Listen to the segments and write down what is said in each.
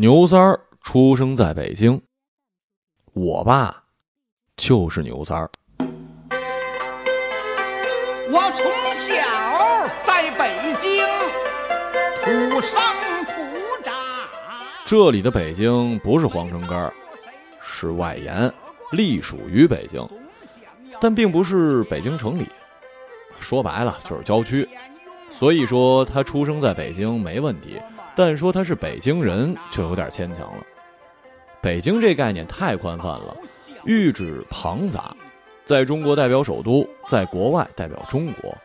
牛三儿出生在北京，我爸就是牛三儿。我从小在北京土生土长。这里的北京不是皇城根儿，是外延，隶属于北京，但并不是北京城里。说白了就是郊区。所以说他出生在北京没问题，但说他是北京人就有点牵强了。北京这概念太宽泛了，喻指庞杂，在中国代表首都，在国外代表中国，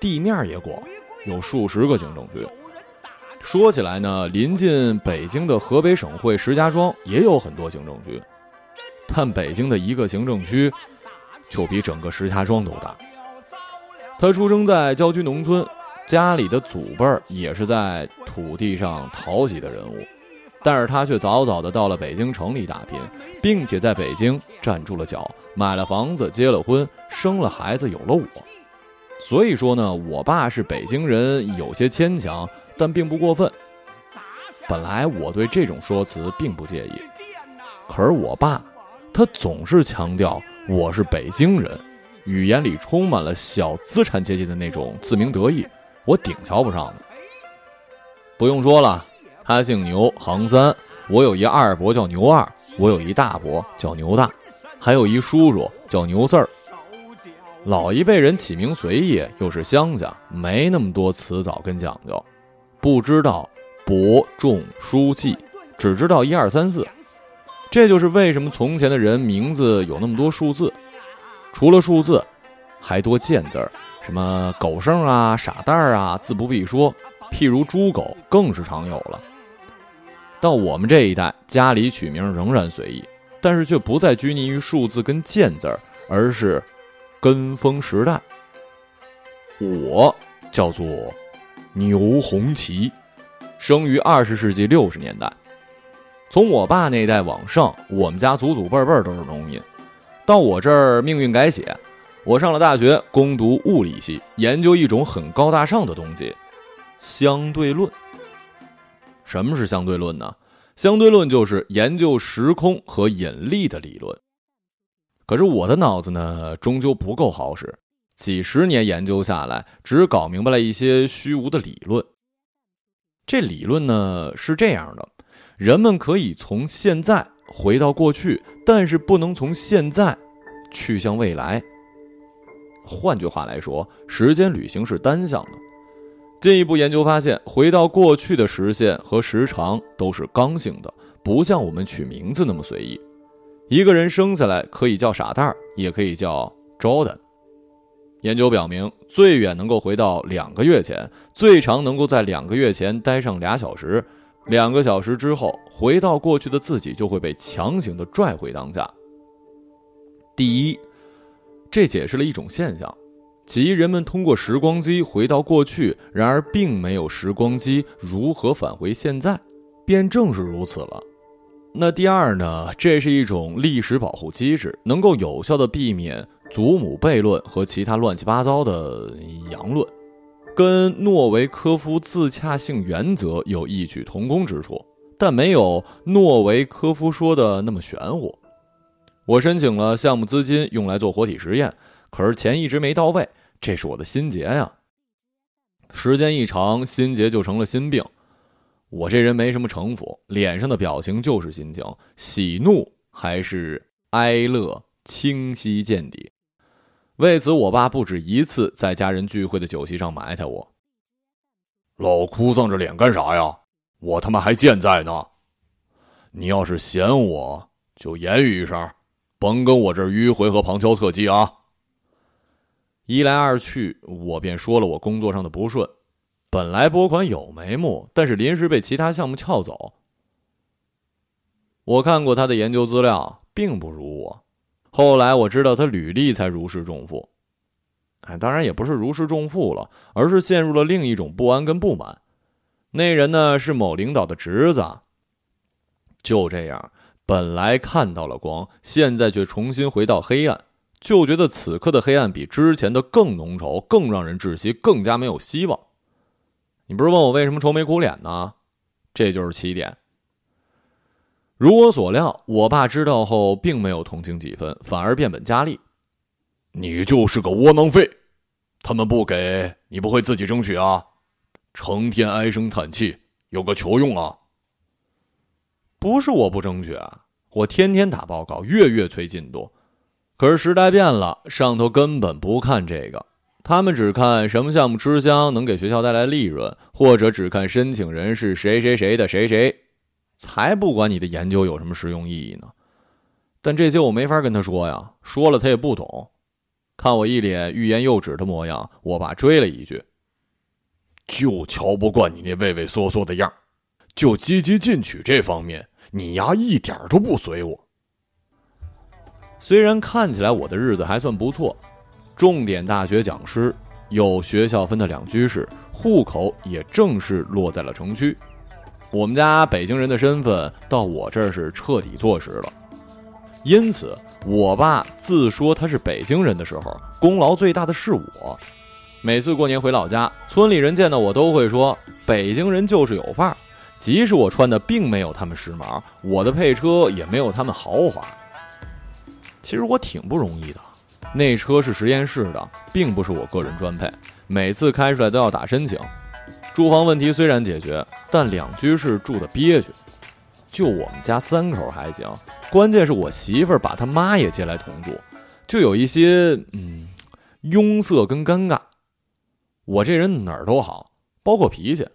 地面也广，有数十个行政区。说起来呢，临近北京的河北省会石家庄也有很多行政区，但北京的一个行政区就比整个石家庄都大。他出生在郊区农村。家里的祖辈儿也是在土地上淘起的人物，但是他却早早的到了北京城里打拼，并且在北京站住了脚，买了房子，结了婚，生了孩子，有了我。所以说呢，我爸是北京人，有些牵强，但并不过分。本来我对这种说辞并不介意，可是我爸，他总是强调我是北京人，语言里充满了小资产阶级的那种自鸣得意。我顶瞧不上的，不用说了，他姓牛，行三。我有一二伯叫牛二，我有一大伯叫牛大，还有一叔叔叫牛四儿。老一辈人起名随意，又是乡下，没那么多辞藻跟讲究，不知道伯仲叔季，只知道一二三四。这就是为什么从前的人名字有那么多数字，除了数字，还多见字儿。什么狗剩啊、傻蛋儿啊，自不必说。譬如猪狗，更是常有了。到我们这一代，家里取名仍然随意，但是却不再拘泥于数字跟贱字儿，而是跟风时代。我叫做牛红旗，生于二十世纪六十年代。从我爸那一代往上，我们家祖祖辈辈都是农民。到我这儿，命运改写。我上了大学，攻读物理系，研究一种很高大上的东西——相对论。什么是相对论呢？相对论就是研究时空和引力的理论。可是我的脑子呢，终究不够好使，几十年研究下来，只搞明白了一些虚无的理论。这理论呢是这样的：人们可以从现在回到过去，但是不能从现在去向未来。换句话来说，时间旅行是单向的。进一步研究发现，回到过去的时限和时长都是刚性的，不像我们取名字那么随意。一个人生下来可以叫傻蛋儿，也可以叫 Jordan。研究表明，最远能够回到两个月前，最长能够在两个月前待上俩小时。两个小时之后，回到过去的自己就会被强行的拽回当下。第一。这解释了一种现象，即人们通过时光机回到过去，然而并没有时光机如何返回现在，便正是如此了。那第二呢？这是一种历史保护机制，能够有效的避免祖母悖论和其他乱七八糟的阳论，跟诺维科夫自洽性原则有异曲同工之处，但没有诺维科夫说的那么玄乎。我申请了项目资金，用来做活体实验，可是钱一直没到位，这是我的心结呀。时间一长，心结就成了心病。我这人没什么城府，脸上的表情就是心情，喜怒还是哀乐，清晰见底。为此，我爸不止一次在家人聚会的酒席上埋汰我：“老哭丧着脸干啥呀？我他妈还健在呢！你要是嫌我，就言语一声。”甭跟我这儿迂回和旁敲侧击啊！一来二去，我便说了我工作上的不顺。本来拨款有眉目，但是临时被其他项目撬走。我看过他的研究资料，并不如我。后来我知道他履历才如释重负。哎，当然也不是如释重负了，而是陷入了另一种不安跟不满。那人呢，是某领导的侄子。就这样。本来看到了光，现在却重新回到黑暗，就觉得此刻的黑暗比之前的更浓稠，更让人窒息，更加没有希望。你不是问我为什么愁眉苦脸呢？这就是起点。如我所料，我爸知道后并没有同情几分，反而变本加厉：“你就是个窝囊废，他们不给你不会自己争取啊？成天唉声叹气，有个球用啊！”不是我不争取啊，我天天打报告，月月催进度。可是时代变了，上头根本不看这个，他们只看什么项目吃香，能给学校带来利润，或者只看申请人是谁谁谁的谁谁，才不管你的研究有什么实用意义呢。但这些我没法跟他说呀，说了他也不懂。看我一脸欲言又止的模样，我爸追了一句：“就瞧不惯你那畏畏缩缩的样就积极进取这方面，你丫一点都不随我。”虽然看起来我的日子还算不错，重点大学讲师，有学校分的两居室，户口也正式落在了城区。我们家北京人的身份到我这儿是彻底坐实了，因此我爸自说他是北京人的时候，功劳最大的是我。每次过年回老家，村里人见到我都会说：“北京人就是有范儿。”即使我穿的并没有他们时髦，我的配车也没有他们豪华。其实我挺不容易的，那车是实验室的，并不是我个人专配，每次开出来都要打申请。住房问题虽然解决，但两居室住的憋屈。就我们家三口还行，关键是我媳妇儿把她妈也接来同住，就有一些嗯庸塞跟尴尬。我这人哪儿都好，包括脾气，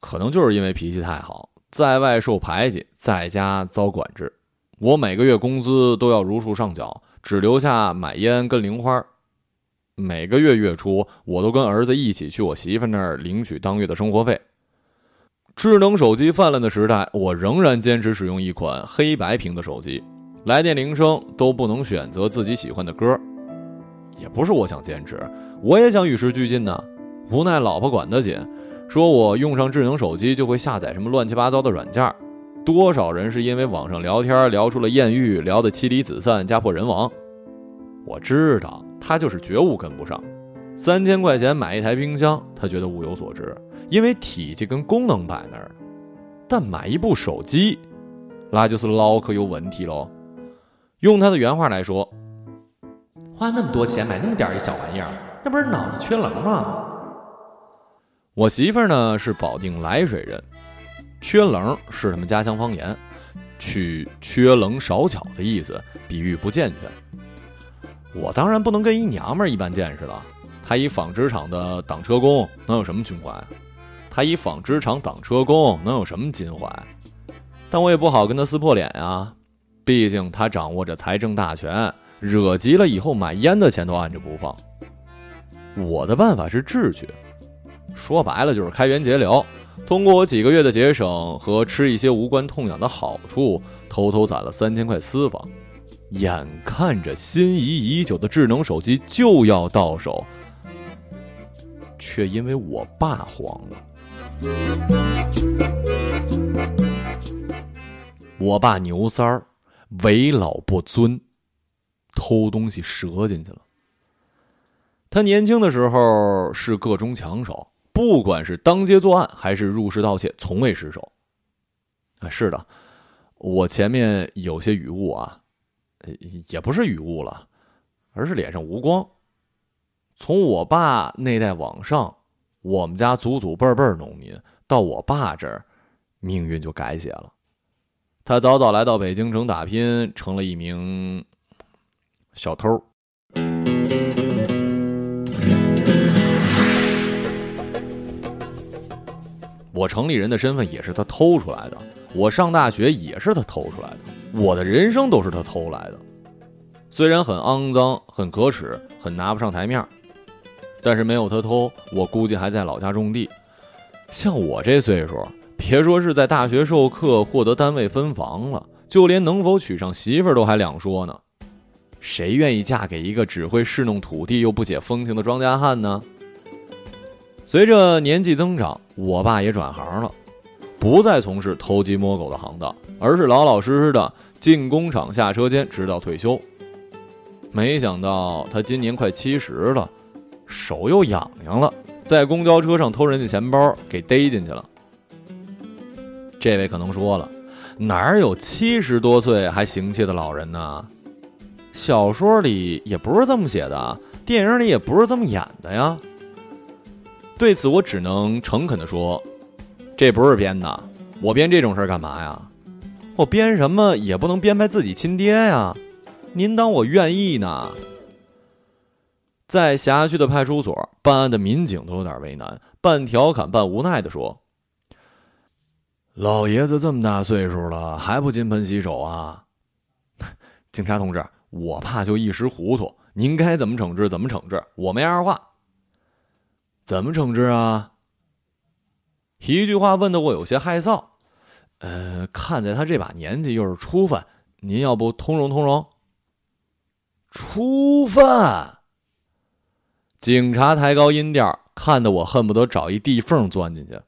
可能就是因为脾气太好，在外受排挤，在家遭管制。我每个月工资都要如数上缴，只留下买烟跟零花。每个月月初，我都跟儿子一起去我媳妇那儿领取当月的生活费。智能手机泛滥的时代，我仍然坚持使用一款黑白屏的手机，来电铃声都不能选择自己喜欢的歌。也不是我想坚持，我也想与时俱进呢。无奈老婆管得紧，说我用上智能手机就会下载什么乱七八糟的软件。多少人是因为网上聊天聊出了艳遇，聊得妻离子散、家破人亡？我知道他就是觉悟跟不上。三千块钱买一台冰箱，他觉得物有所值，因为体积跟功能摆那儿。但买一部手机，那就是脑壳有问题喽。用他的原话来说，花那么多钱买那么点一小玩意儿，那不是脑子缺棱吗？我媳妇儿呢是保定涞水人。缺棱是他们家乡方言，取缺棱少巧的意思，比喻不健全。我当然不能跟一娘们儿一般见识了。他一纺织厂的挡车工，能有什么胸怀？他一纺织厂挡车工，能有什么襟怀？但我也不好跟他撕破脸呀，毕竟他掌握着财政大权，惹急了以后买烟的钱都按着不放。我的办法是智取，说白了就是开源节流。通过我几个月的节省和吃一些无关痛痒的好处，偷偷攒了三千块私房。眼看着心仪已久的智能手机就要到手，却因为我爸黄了。我爸牛三儿，为老不尊，偷东西折进去了。他年轻的时候是个中强手。不管是当街作案还是入室盗窃，从未失手。啊，是的，我前面有些雨雾啊，也不是雨雾了，而是脸上无光。从我爸那代往上，我们家祖祖辈辈农民，到我爸这儿，命运就改写了。他早早来到北京城打拼，成了一名小偷。我城里人的身份也是他偷出来的，我上大学也是他偷出来的，我的人生都是他偷来的。虽然很肮脏、很可耻、很拿不上台面，但是没有他偷，我估计还在老家种地。像我这岁数，别说是在大学授课、获得单位分房了，就连能否娶上媳妇都还两说呢。谁愿意嫁给一个只会侍弄土地又不解风情的庄稼汉呢？随着年纪增长，我爸也转行了，不再从事偷鸡摸狗的行当，而是老老实实的进工厂下车间，直到退休。没想到他今年快七十了，手又痒痒了，在公交车上偷人家钱包，给逮进去了。这位可能说了，哪有七十多岁还行窃的老人呢？小说里也不是这么写的，电影里也不是这么演的呀。对此，我只能诚恳的说，这不是编的。我编这种事儿干嘛呀？我编什么也不能编排自己亲爹呀。您当我愿意呢？在辖区的派出所办案的民警都有点为难，半调侃半无奈的说：“老爷子这么大岁数了，还不金盆洗手啊？” 警察同志，我怕就一时糊涂，您该怎么惩治怎么惩治，我没二话。怎么惩治啊？一句话问的我有些害臊。呃，看在他这把年纪，又是初犯，您要不通融通融？初犯？警察抬高音调，看得我恨不得找一地缝钻进去。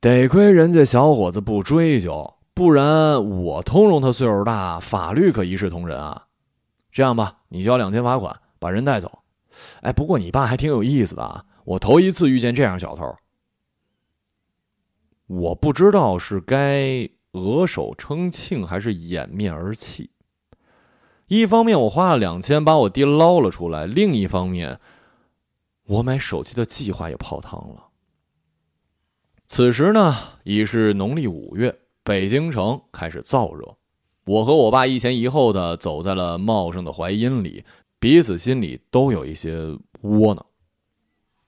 得亏人家小伙子不追究，不然我通融他岁数大，法律可一视同仁啊。这样吧，你交两千罚款，把人带走。哎，不过你爸还挺有意思的啊。我头一次遇见这样小偷，我不知道是该额手称庆还是掩面而泣。一方面我花了两千把我爹捞了出来，另一方面，我买手机的计划也泡汤了。此时呢，已是农历五月，北京城开始燥热，我和我爸一前一后的走在了茂盛的槐荫里，彼此心里都有一些窝囊。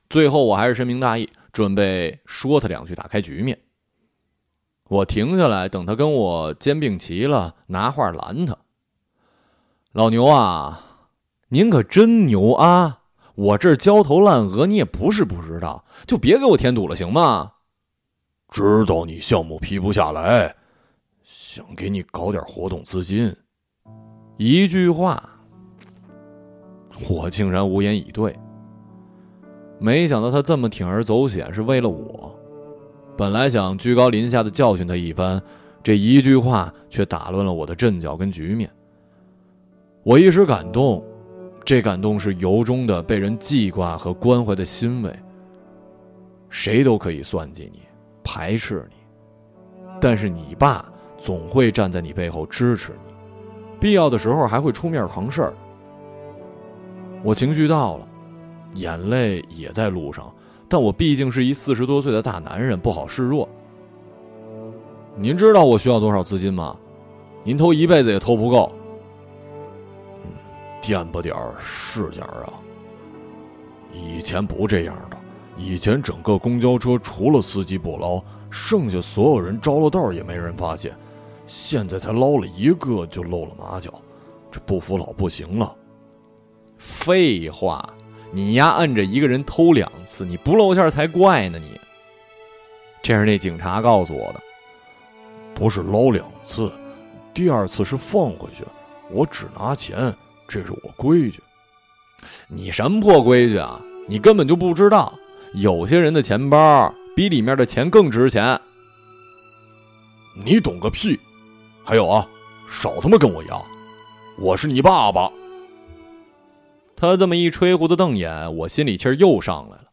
最后，我还是深明大义，准备说他两句，打开局面。我停下来，等他跟我肩并齐了，拿话拦他：“老牛啊，您可真牛啊！我这焦头烂额，你也不是不知道，就别给我添堵了，行吗？知道你项目批不下来，想给你搞点活动资金。一句话，我竟然无言以对。”没想到他这么铤而走险是为了我，本来想居高临下的教训他一番，这一句话却打乱了我的阵脚跟局面。我一时感动，这感动是由衷的被人记挂和关怀的欣慰。谁都可以算计你，排斥你，但是你爸总会站在你背后支持你，必要的时候还会出面扛事儿。我情绪到了。眼泪也在路上，但我毕竟是一四十多岁的大男人，不好示弱。您知道我需要多少资金吗？您偷一辈子也偷不够。嗯，垫吧点儿是点儿啊。以前不这样的，以前整个公交车除了司机不捞，剩下所有人着了道也没人发现。现在才捞了一个就露了马脚，这不服老不行了。废话。你丫摁着一个人偷两次，你不露馅才怪呢！你，这是那警察告诉我的，不是捞两次，第二次是放回去，我只拿钱，这是我规矩。你什么破规矩啊？你根本就不知道，有些人的钱包比里面的钱更值钱。你懂个屁！还有啊，少他妈跟我要，我是你爸爸。他这么一吹胡子瞪眼，我心里气儿又上来了，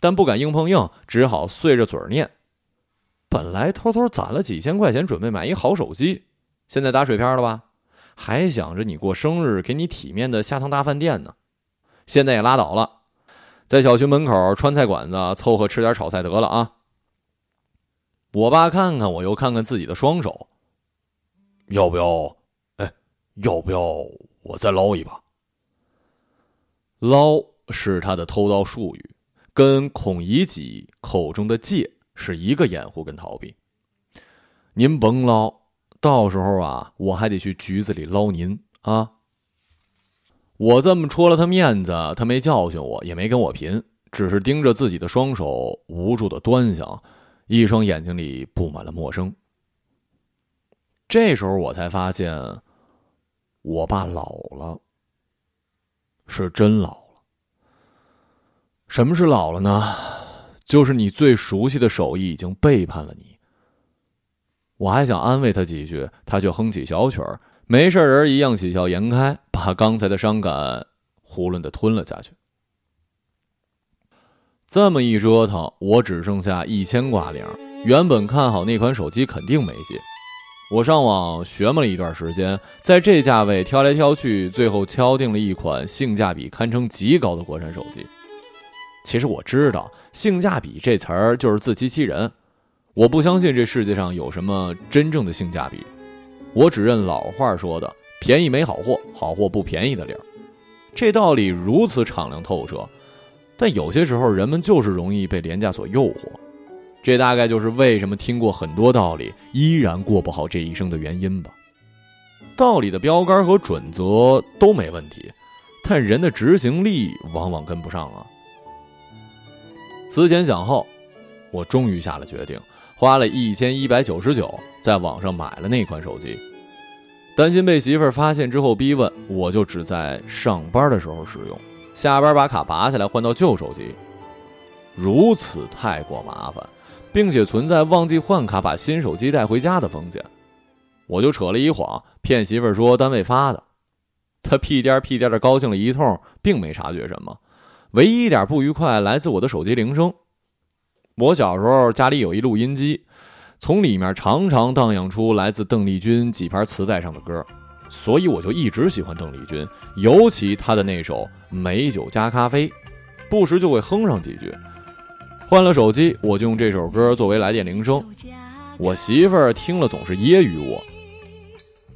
但不敢硬碰硬，只好碎着嘴念：“本来偷偷攒了几千块钱，准备买一好手机，现在打水漂了吧？还想着你过生日给你体面的下趟大饭店呢，现在也拉倒了，在小区门口川菜馆子凑合吃点炒菜得了啊。”我爸看看我，又看看自己的双手，要不要？哎，要不要我再捞一把？捞是他的偷盗术语，跟孔乙己口中的借是一个掩护跟逃避。您甭捞，到时候啊，我还得去局子里捞您啊！我这么戳了他面子，他没教训我，也没跟我贫，只是盯着自己的双手，无助的端详，一双眼睛里布满了陌生。这时候我才发现，我爸老了。是真老了。什么是老了呢？就是你最熟悉的手艺已经背叛了你。我还想安慰他几句，他却哼起小曲儿，没事人一样喜笑颜开，把刚才的伤感囫囵的吞了下去。这么一折腾，我只剩下一千挂零。原本看好那款手机肯定没戏，我上网学摸了一段时间，在这价位挑来挑去，最后敲定了一款性价比堪称极高的国产手机。其实我知道“性价比”这词儿就是自欺欺人，我不相信这世界上有什么真正的性价比，我只认老话说的“便宜没好货，好货不便宜”的理儿。这道理如此敞亮透彻，但有些时候人们就是容易被廉价所诱惑。这大概就是为什么听过很多道理依然过不好这一生的原因吧。道理的标杆和准则都没问题，但人的执行力往往跟不上啊。思前想后，我终于下了决定，花了一千一百九十九在网上买了那款手机。担心被媳妇儿发现之后逼问，我就只在上班的时候使用，下班把卡拔下来换到旧手机。如此太过麻烦。并且存在忘记换卡把新手机带回家的风险，我就扯了一谎，骗媳妇儿说单位发的。他屁颠屁颠的高兴了一通，并没察觉什么。唯一一点不愉快来自我的手机铃声。我小时候家里有一录音机，从里面常常荡漾出来自邓丽君几盘磁带上的歌，所以我就一直喜欢邓丽君，尤其她的那首《美酒加咖啡》，不时就会哼上几句。换了手机，我就用这首歌作为来电铃声。我媳妇儿听了总是揶揄我：“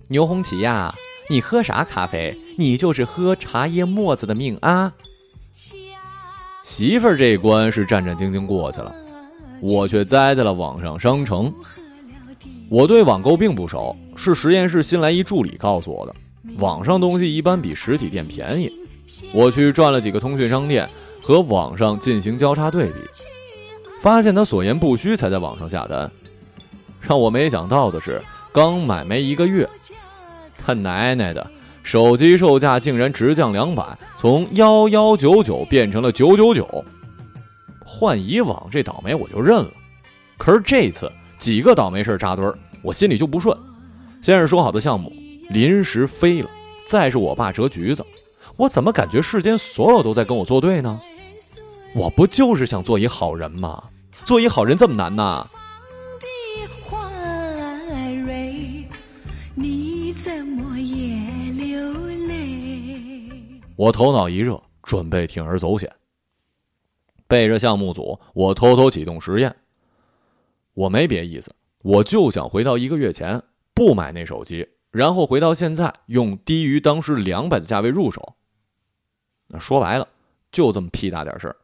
牛红旗呀，你喝啥咖啡？你就是喝茶叶沫子的命啊！”媳妇儿这一关是战战兢兢过去了，我却栽在了网上商城。我对网购并不熟，是实验室新来一助理告诉我的。网上东西一般比实体店便宜，我去转了几个通讯商店，和网上进行交叉对比。发现他所言不虚，才在网上下单。让我没想到的是，刚买没一个月，他奶奶的手机售价竟然直降两百，从幺幺九九变成了九九九。换以往这倒霉我就认了，可是这次几个倒霉事扎堆儿，我心里就不顺。先是说好的项目临时飞了，再是我爸折橘子，我怎么感觉世间所有都在跟我作对呢？我不就是想做一好人吗？做一好人这么难呐？我头脑一热，准备铤而走险。背着项目组，我偷偷启动实验。我没别意思，我就想回到一个月前，不买那手机，然后回到现在，用低于当时两百的价位入手。说白了，就这么屁大点事儿。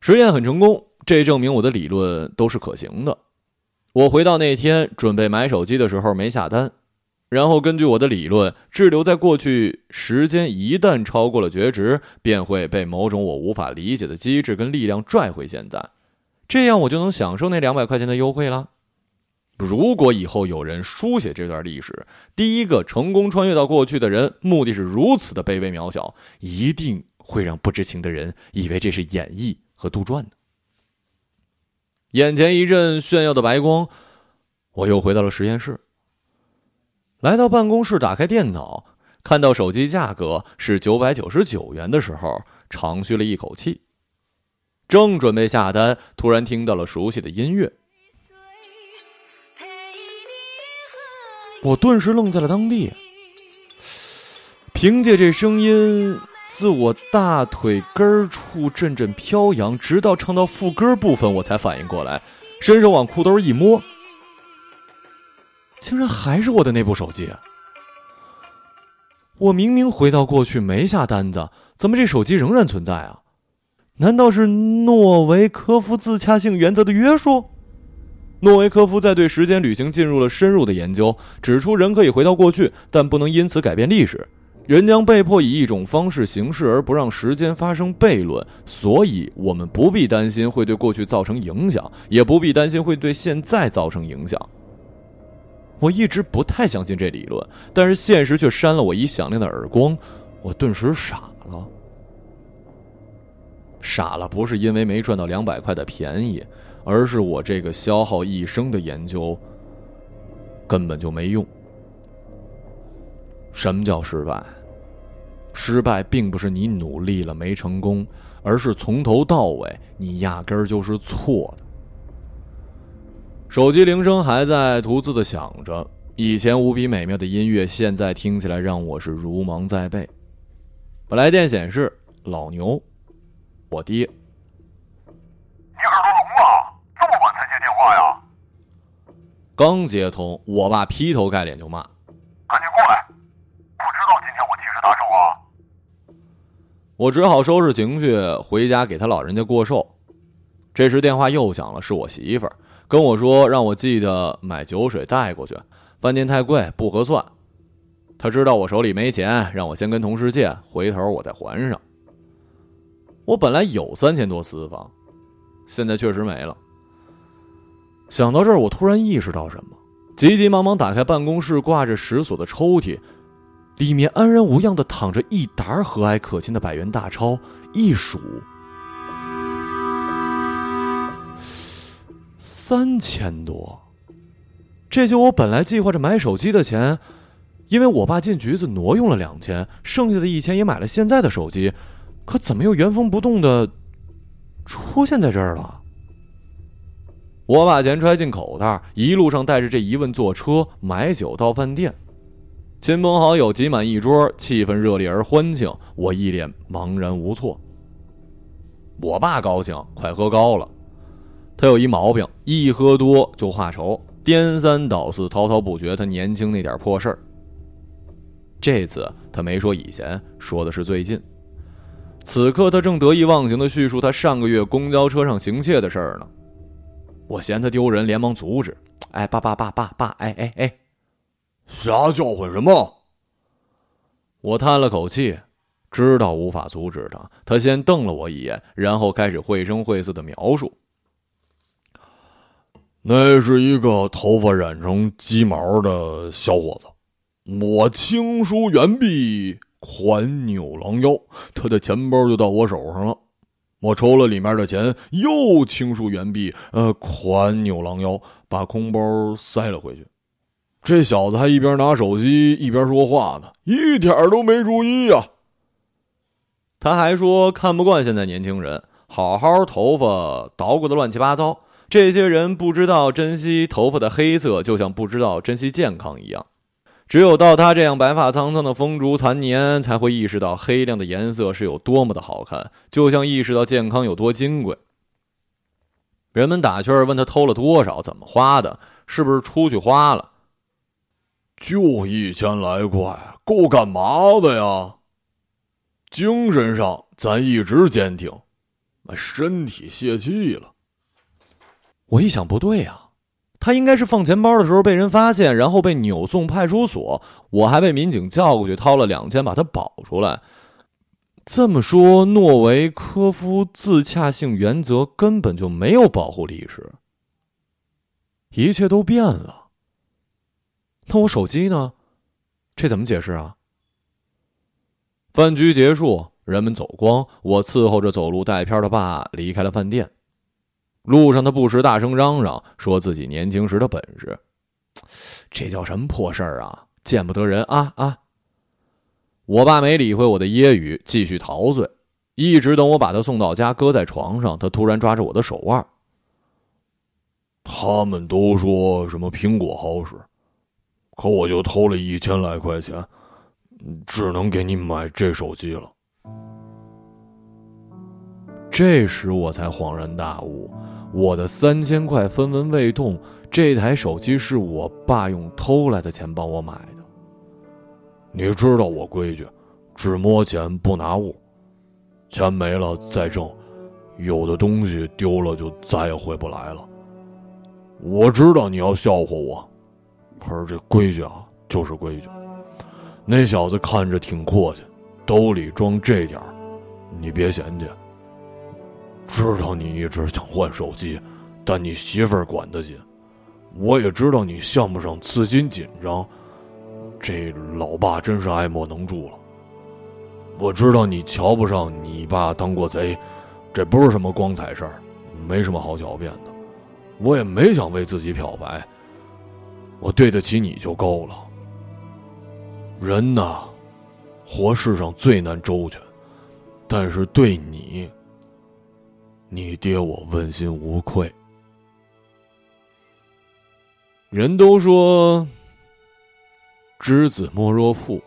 实验很成功。这证明我的理论都是可行的。我回到那天准备买手机的时候没下单，然后根据我的理论滞留在过去时间，一旦超过了绝值，便会被某种我无法理解的机制跟力量拽回现在，这样我就能享受那两百块钱的优惠了。如果以后有人书写这段历史，第一个成功穿越到过去的人，目的是如此的卑微渺小，一定会让不知情的人以为这是演绎和杜撰的。眼前一阵炫耀的白光，我又回到了实验室。来到办公室，打开电脑，看到手机价格是九百九十九元的时候，长吁了一口气。正准备下单，突然听到了熟悉的音乐，我顿时愣在了当地。凭借这声音。自我大腿根处阵阵飘扬，直到唱到副歌部分，我才反应过来，伸手往裤兜一摸，竟然还是我的那部手机。我明明回到过去没下单子，怎么这手机仍然存在啊？难道是诺维科夫自洽性原则的约束？诺维科夫在对时间旅行进入了深入的研究，指出人可以回到过去，但不能因此改变历史。人将被迫以一种方式行事，而不让时间发生悖论，所以我们不必担心会对过去造成影响，也不必担心会对现在造成影响。我一直不太相信这理论，但是现实却扇了我一响亮的耳光，我顿时傻了。傻了不是因为没赚到两百块的便宜，而是我这个消耗一生的研究根本就没用。什么叫失败？失败并不是你努力了没成功，而是从头到尾你压根儿就是错的。手机铃声还在独自的响着，以前无比美妙的音乐，现在听起来让我是如芒在背。来电显示老牛，我爹。你耳朵聋了？这么晚才接电话呀？刚接通，我爸劈头盖脸就骂：“赶紧过来！不知道今天我替谁打手啊？”我只好收拾情绪，回家给他老人家过寿。这时电话又响了，是我媳妇儿。跟我说，让我记得买酒水带过去，饭店太贵，不合算。他知道我手里没钱，让我先跟同事借，回头我再还上。我本来有三千多私房，现在确实没了。想到这儿，我突然意识到什么，急急忙忙打开办公室挂着石锁的抽屉，里面安然无恙的躺着一沓和蔼可亲的百元大钞，一数。三千多，这就我本来计划着买手机的钱，因为我爸进局子挪用了两千，剩下的一千也买了现在的手机，可怎么又原封不动的出现在这儿了？我把钱揣进口袋，一路上带着这疑问坐车买酒到饭店，亲朋好友挤满一桌，气氛热烈而欢庆，我一脸茫然无措。我爸高兴，快喝高了。他有一毛病，一喝多就话愁，颠三倒四，滔滔不绝。他年轻那点破事儿。这次他没说以前，说的是最近。此刻他正得意忘形的叙述他上个月公交车上行窃的事儿呢。我嫌他丢人，连忙阻止：“哎，爸爸爸爸爸，哎哎哎，瞎叫唤什么？”我叹了口气，知道无法阻止他。他先瞪了我一眼，然后开始绘声绘色的描述。那是一个头发染成鸡毛的小伙子，我轻舒猿臂，款扭狼腰，他的钱包就到我手上了。我抽了里面的钱，又轻舒猿臂，呃，款扭狼腰，把空包塞了回去。这小子还一边拿手机一边说话呢，一点都没注意呀。他还说看不惯现在年轻人，好好头发捣鼓的乱七八糟。这些人不知道珍惜头发的黑色，就像不知道珍惜健康一样。只有到他这样白发苍苍的风烛残年，才会意识到黑亮的颜色是有多么的好看，就像意识到健康有多金贵。人们打趣问他偷了多少，怎么花的，是不是出去花了？就一千来块，够干嘛的呀？精神上咱一直坚挺，身体泄气了。我一想不对呀，他应该是放钱包的时候被人发现，然后被扭送派出所，我还被民警叫过去掏了两千把他保出来。这么说，诺维科夫自洽性原则根本就没有保护历史，一切都变了。那我手机呢？这怎么解释啊？饭局结束，人们走光，我伺候着走路带片的爸离开了饭店。路上，他不时大声嚷嚷，说自己年轻时的本事。这叫什么破事儿啊！见不得人啊啊！我爸没理会我的揶揄，继续陶醉，一直等我把他送到家，搁在床上，他突然抓着我的手腕。他们都说什么苹果好使，可我就偷了一千来块钱，只能给你买这手机了。这时我才恍然大悟。我的三千块分文未动，这台手机是我爸用偷来的钱帮我买的。你知道我规矩，只摸钱不拿物，钱没了再挣，有的东西丢了就再也回不来了。我知道你要笑话我，可是这规矩啊就是规矩。那小子看着挺阔气，兜里装这点儿，你别嫌弃。知道你一直想换手机，但你媳妇儿管得紧。我也知道你项目上资金紧张，这老爸真是爱莫能助了。我知道你瞧不上你爸当过贼，这不是什么光彩事儿，没什么好狡辩的。我也没想为自己漂白，我对得起你就够了。人呐，活世上最难周全，但是对你。你爹我问心无愧。人都说“知子莫若父”，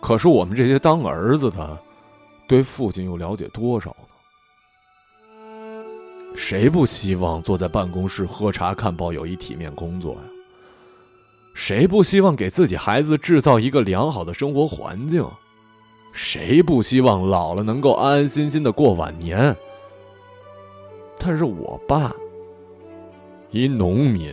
可是我们这些当儿子的，对父亲又了解多少？谁不希望坐在办公室喝茶看报有一体面工作呀？谁不希望给自己孩子制造一个良好的生活环境？谁不希望老了能够安安心心的过晚年？但是我爸，一农民，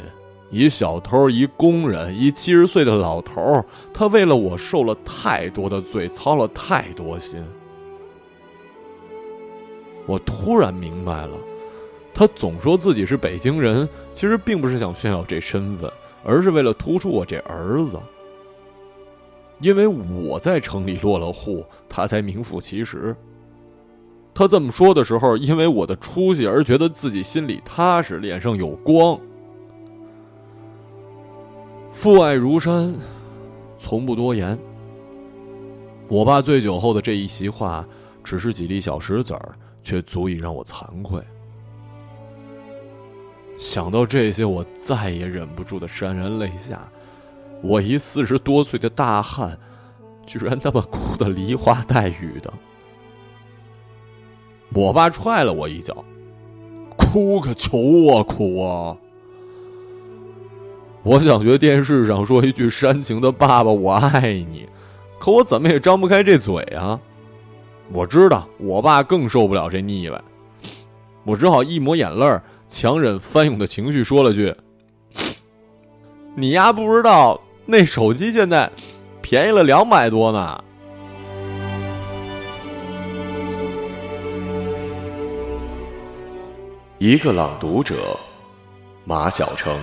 一小偷，一工人，一七十岁的老头他为了我受了太多的罪，操了太多心。我突然明白了，他总说自己是北京人，其实并不是想炫耀这身份。而是为了突出我这儿子，因为我在城里落了户，他才名副其实。他这么说的时候，因为我的出息而觉得自己心里踏实，脸上有光。父爱如山，从不多言。我爸醉酒后的这一席话，只是几粒小石子儿，却足以让我惭愧。想到这些，我再也忍不住的潸然泪下。我一四十多岁的大汉，居然那么哭的梨花带雨的。我爸踹了我一脚，哭个求啊哭啊！我想学电视上说一句煽情的“爸爸我爱你”，可我怎么也张不开这嘴啊！我知道我爸更受不了这腻歪，我只好一抹眼泪儿。强忍翻涌的情绪，说了句：“你丫不知道那手机现在便宜了两百多呢。”一个朗读者，马晓成。